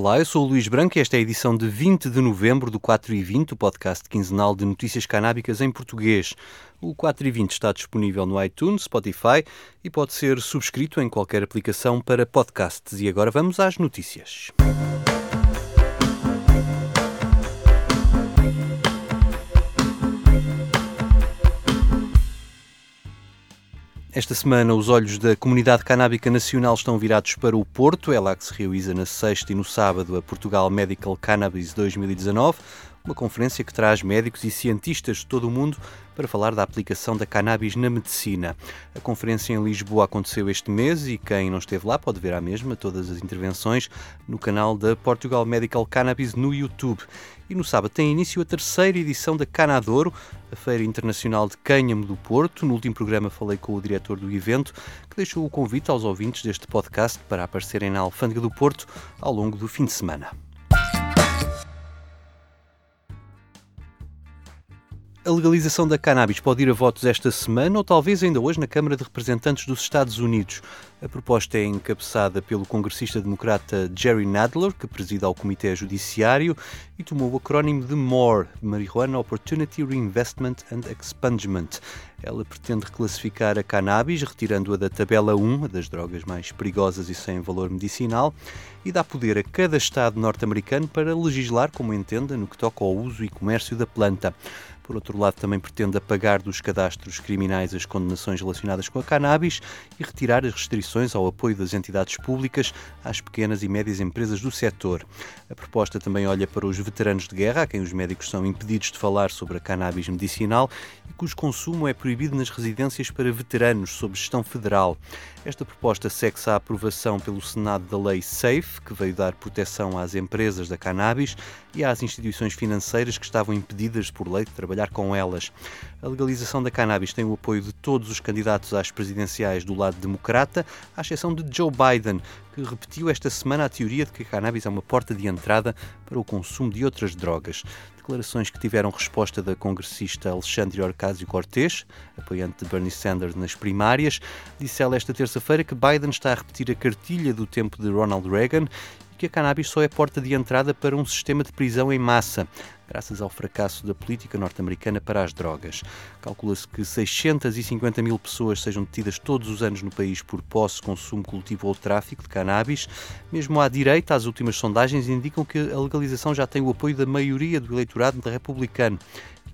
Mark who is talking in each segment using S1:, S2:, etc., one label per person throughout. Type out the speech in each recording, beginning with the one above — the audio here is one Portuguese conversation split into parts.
S1: Olá, eu sou o Luís Branco e esta é a edição de 20 de novembro do 4 e 20, o podcast quinzenal de notícias canábicas em português. O 4 e 20 está disponível no iTunes, Spotify e pode ser subscrito em qualquer aplicação para podcasts. E agora vamos às notícias. Esta semana, os olhos da comunidade canábica nacional estão virados para o Porto. É lá que se realiza na sexta e no sábado a Portugal Medical Cannabis 2019, uma conferência que traz médicos e cientistas de todo o mundo para falar da aplicação da cannabis na medicina. A conferência em Lisboa aconteceu este mês e quem não esteve lá pode ver à mesma todas as intervenções no canal da Portugal Medical Cannabis no YouTube. E no sábado tem início a terceira edição da Canadouro, a Feira Internacional de Cânhamo do Porto. No último programa falei com o diretor do evento, que deixou o convite aos ouvintes deste podcast para aparecerem na Alfândega do Porto ao longo do fim de semana. A legalização da cannabis pode ir a votos esta semana ou talvez ainda hoje na Câmara de Representantes dos Estados Unidos. A proposta é encabeçada pelo congressista democrata Jerry Nadler, que presida ao Comitê Judiciário e tomou o acrónimo de MORE, Marijuana Opportunity Reinvestment and Expungement. Ela pretende reclassificar a cannabis, retirando-a da tabela 1, das drogas mais perigosas e sem valor medicinal, e dá poder a cada Estado norte-americano para legislar como entenda no que toca ao uso e comércio da planta. Por outro lado, também pretende apagar dos cadastros criminais as condenações relacionadas com a cannabis e retirar as restrições ao apoio das entidades públicas às pequenas e médias empresas do setor. A proposta também olha para os veteranos de guerra, a quem os médicos são impedidos de falar sobre a cannabis medicinal e cujo consumo é proibido nas residências para veteranos sob gestão federal. Esta proposta segue-se à aprovação pelo Senado da Lei SAFE, que veio dar proteção às empresas da cannabis e às instituições financeiras que estavam impedidas por lei de trabalhar com elas. A legalização da cannabis tem o apoio de todos os candidatos às presidenciais do lado democrata, à exceção de Joe Biden, que repetiu esta semana a teoria de que a cannabis é uma porta de entrada para o consumo de outras drogas. Declarações que tiveram resposta da congressista Alexandre Ocasio-Cortez, apoiante de Bernie Sanders nas primárias. Disse ela esta terça-feira que Biden está a repetir a cartilha do tempo de Ronald Reagan que a cannabis só é porta de entrada para um sistema de prisão em massa, graças ao fracasso da política norte-americana para as drogas. Calcula-se que 650 mil pessoas sejam detidas todos os anos no país por posse, consumo, cultivo ou tráfico de cannabis. Mesmo à direita, as últimas sondagens indicam que a legalização já tem o apoio da maioria do eleitorado republicano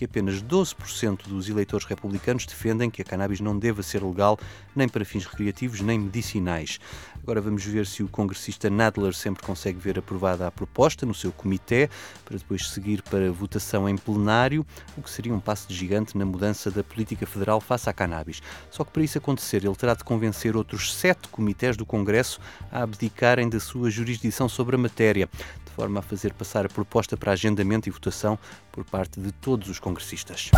S1: que apenas 12% dos eleitores republicanos defendem que a cannabis não deva ser legal nem para fins recreativos nem medicinais. Agora vamos ver se o congressista Nadler sempre consegue ver aprovada a proposta no seu comitê, para depois seguir para votação em plenário, o que seria um passo de gigante na mudança da política federal face à cannabis. Só que para isso acontecer, ele terá de convencer outros sete comitês do Congresso a abdicarem da sua jurisdição sobre a matéria forma a fazer passar a proposta para agendamento e votação por parte de todos os congressistas.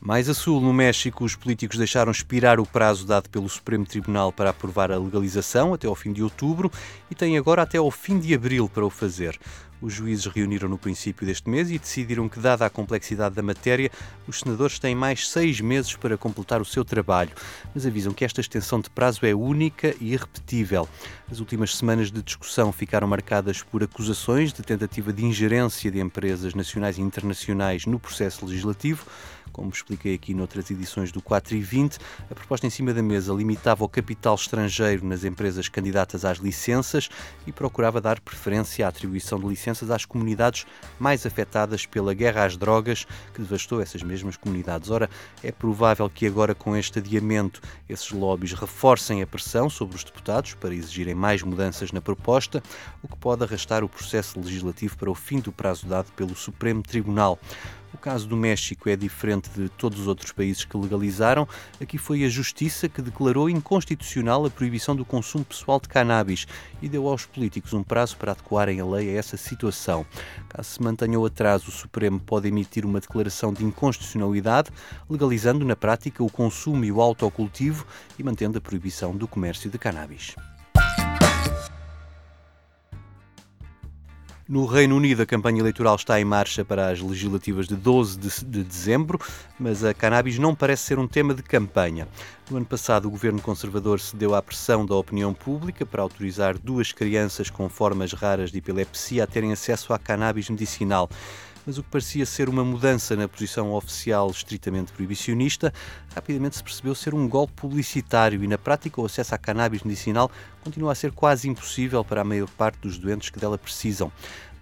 S1: Mais a sul, no México, os políticos deixaram expirar o prazo dado pelo Supremo Tribunal para aprovar a legalização até ao fim de outubro e têm agora até ao fim de abril para o fazer. Os juízes reuniram no princípio deste mês e decidiram que, dada a complexidade da matéria, os senadores têm mais seis meses para completar o seu trabalho, mas avisam que esta extensão de prazo é única e irrepetível. As últimas semanas de discussão ficaram marcadas por acusações de tentativa de ingerência de empresas nacionais e internacionais no processo legislativo. Como expliquei aqui noutras edições do 4 e 20, a proposta em cima da mesa limitava o capital estrangeiro nas empresas candidatas às licenças e procurava dar preferência à atribuição de licenças às comunidades mais afetadas pela guerra às drogas que devastou essas mesmas comunidades. Ora, é provável que agora, com este adiamento, esses lobbies reforcem a pressão sobre os deputados para exigirem mais mudanças na proposta, o que pode arrastar o processo legislativo para o fim do prazo dado pelo Supremo Tribunal. O caso do México é diferente de todos os outros países que legalizaram. Aqui foi a Justiça que declarou inconstitucional a proibição do consumo pessoal de cannabis e deu aos políticos um prazo para adequarem a lei a essa situação. Caso se mantenha o atraso, o Supremo pode emitir uma declaração de inconstitucionalidade, legalizando na prática o consumo e o autocultivo e mantendo a proibição do comércio de cannabis. No Reino Unido, a campanha eleitoral está em marcha para as legislativas de 12 de, de dezembro, mas a cannabis não parece ser um tema de campanha. No ano passado, o governo conservador cedeu à pressão da opinião pública para autorizar duas crianças com formas raras de epilepsia a terem acesso à cannabis medicinal mas o que parecia ser uma mudança na posição oficial estritamente proibicionista, rapidamente se percebeu ser um golpe publicitário e, na prática, o acesso à cannabis medicinal continua a ser quase impossível para a maior parte dos doentes que dela precisam.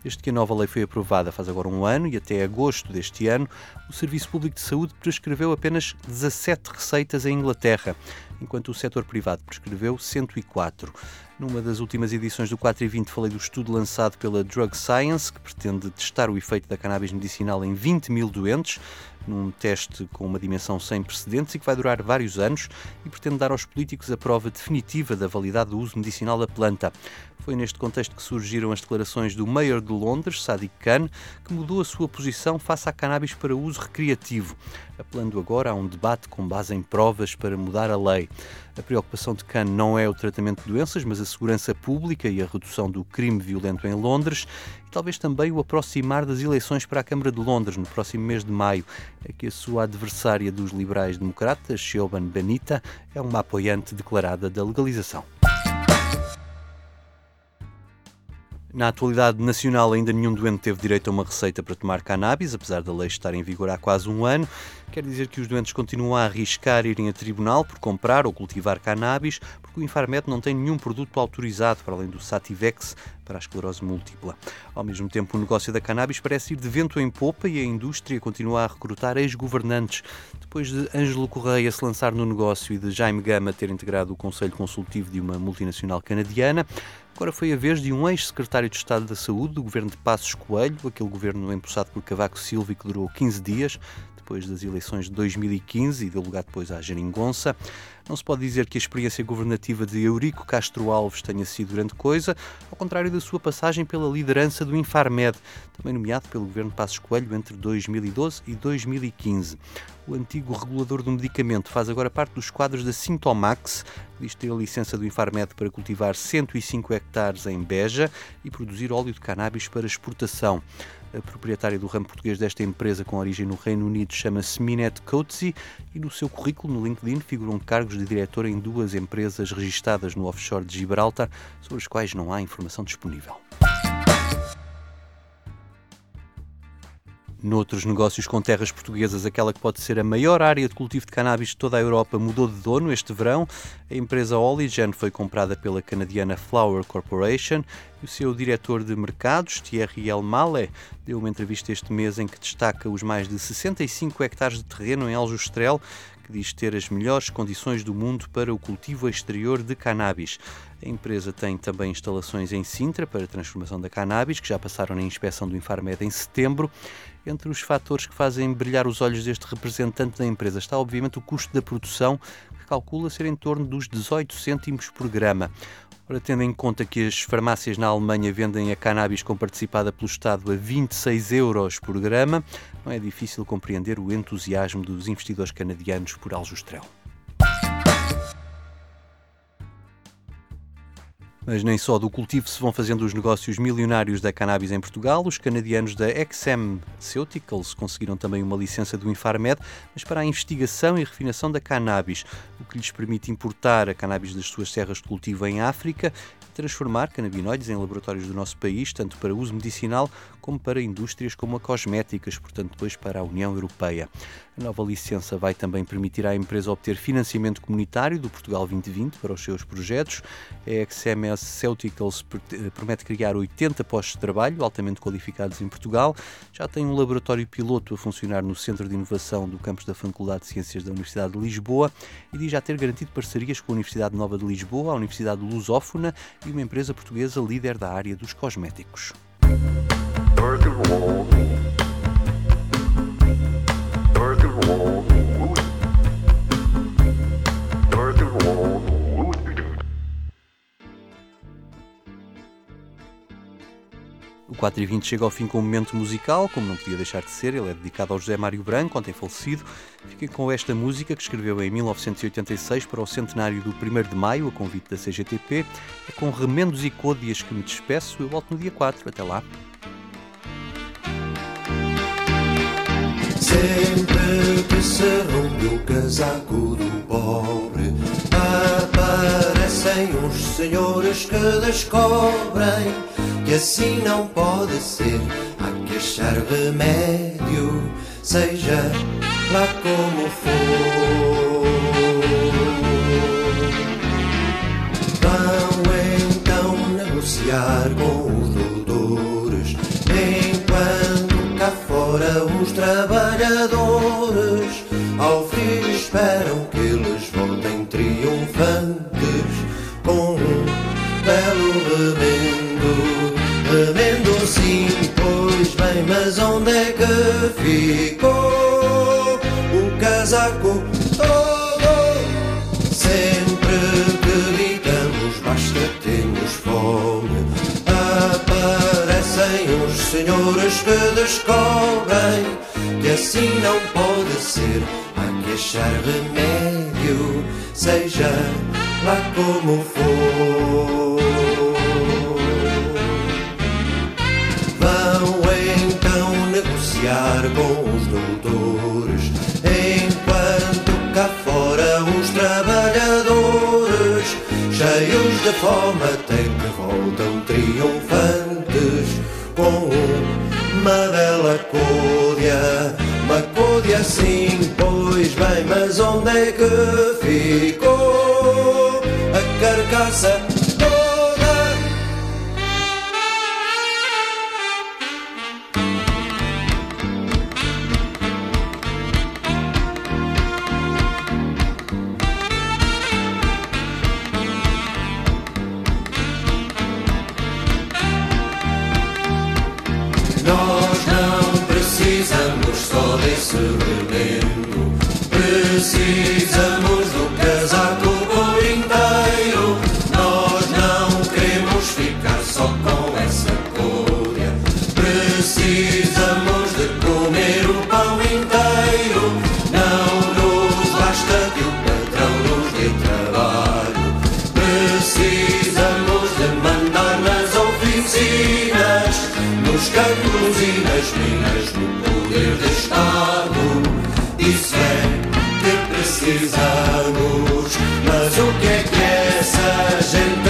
S1: Desde que a nova lei foi aprovada faz agora um ano e até agosto deste ano, o Serviço Público de Saúde prescreveu apenas 17 receitas em Inglaterra, enquanto o setor privado prescreveu 104. Numa das últimas edições do 4 e 20 falei do estudo lançado pela Drug Science, que pretende testar o efeito da cannabis medicinal em 20 mil doentes, num teste com uma dimensão sem precedentes e que vai durar vários anos e pretende dar aos políticos a prova definitiva da validade do uso medicinal da planta. Foi neste contexto que surgiram as declarações do Mayor de Londres, Sadiq Khan, que mudou a sua posição face à cannabis para uso recreativo, apelando agora a um debate com base em provas para mudar a lei. A preocupação de Khan não é o tratamento de doenças, mas a segurança pública e a redução do crime violento em Londres e talvez também o aproximar das eleições para a Câmara de Londres no próximo mês de maio, é que a sua adversária dos liberais-democratas, Siobhan Benita, é uma apoiante declarada da legalização. Na atualidade nacional, ainda nenhum doente teve direito a uma receita para tomar cannabis, apesar da lei estar em vigor há quase um ano. Quer dizer que os doentes continuam a arriscar irem a tribunal por comprar ou cultivar cannabis, porque o Infarmed não tem nenhum produto autorizado, para além do Sativex, para a esclerose múltipla. Ao mesmo tempo, o negócio da cannabis parece ir de vento em popa e a indústria continua a recrutar ex-governantes. Depois de Ângelo Correia se lançar no negócio e de Jaime Gama ter integrado o Conselho Consultivo de uma multinacional canadiana, Agora foi a vez de um ex-secretário de Estado da Saúde do governo de Passos Coelho, aquele governo empossado por Cavaco Silva que durou 15 dias, depois das eleições de 2015 e deu lugar depois à Geringonça. Não se pode dizer que a experiência governativa de Eurico Castro Alves tenha sido grande coisa, ao contrário da sua passagem pela liderança do Infarmed, também nomeado pelo governo Passos Coelho entre 2012 e 2015. O antigo regulador do medicamento faz agora parte dos quadros da Sintomax, diz ter a licença do Infarmed para cultivar 105 hectares em Beja e produzir óleo de cannabis para exportação. A proprietária do ramo português desta empresa com origem no Reino Unido chama-se Minette Coetzee e no seu currículo no LinkedIn figuram cargos de diretor em duas empresas registadas no offshore de Gibraltar, sobre as quais não há informação disponível. Noutros negócios com terras portuguesas, aquela que pode ser a maior área de cultivo de cannabis de toda a Europa mudou de dono este verão. A empresa Oligen foi comprada pela canadiana Flower Corporation e o seu diretor de mercados, Thierry Elmale, deu uma entrevista este mês em que destaca os mais de 65 hectares de terreno em Aljustrel que diz ter as melhores condições do mundo para o cultivo exterior de cannabis. A empresa tem também instalações em Sintra para a transformação da cannabis, que já passaram na inspeção do Infarmed em setembro. Entre os fatores que fazem brilhar os olhos deste representante da empresa está, obviamente, o custo da produção, que calcula ser em torno dos 18 cêntimos por grama. Ora, tendo em conta que as farmácias na Alemanha vendem a cannabis com participada pelo Estado a 26 euros por grama, não é difícil compreender o entusiasmo dos investidores canadianos por aljustrel. Mas nem só do cultivo se vão fazendo os negócios milionários da cannabis em Portugal. Os canadianos da XM Ceuticals conseguiram também uma licença do Infarmed, mas para a investigação e refinação da cannabis, o que lhes permite importar a cannabis das suas terras de cultivo em África e transformar canabinoides em laboratórios do nosso país, tanto para uso medicinal como para indústrias como a cosméticas, portanto, depois para a União Europeia. A nova licença vai também permitir à empresa obter financiamento comunitário do Portugal 2020 para os seus projetos. A XMS Ceuticals promete criar 80 postos de trabalho altamente qualificados em Portugal. Já tem um laboratório piloto a funcionar no Centro de Inovação do campus da Faculdade de Ciências da Universidade de Lisboa e diz já ter garantido parcerias com a Universidade Nova de Lisboa, a Universidade Lusófona e uma empresa portuguesa líder da área dos cosméticos. O 4 e 20 chega ao fim com um momento musical, como não podia deixar de ser, ele é dedicado ao José Mário Branco, ontem falecido. Fica com esta música que escreveu em 1986 para o centenário do 1 de Maio, a convite da CGTP. É com remendos e côdeas que me despeço. Eu volto no dia 4. Até lá.
S2: Sempre que serão meu casaco do pobre Aparecem os senhores que descobrem que assim não pode ser. Há que achar remédio, seja lá como for. Vão então negociar com os doutores, enquanto cá fora os trabalhadores Senhores que descobrem que assim não pode ser. Há que achar remédio, seja lá como for. Vão então negociar com os doutores, enquanto cá fora os trabalhadores, cheios de fome, até que voltam triunfantes com. Uma côdea sim, pois bem, mas onde é que ficou a carcaça precisamos do casaco inteiro. Nós não queremos ficar só com essa côdea, precisamos de comer o pão inteiro. Não nos basta que o patrão nos dê trabalho, precisamos de mandar nas oficinas, nos campos e nas minas, no poder de Estado. Isso é precisamos. Mas o que é que essa gente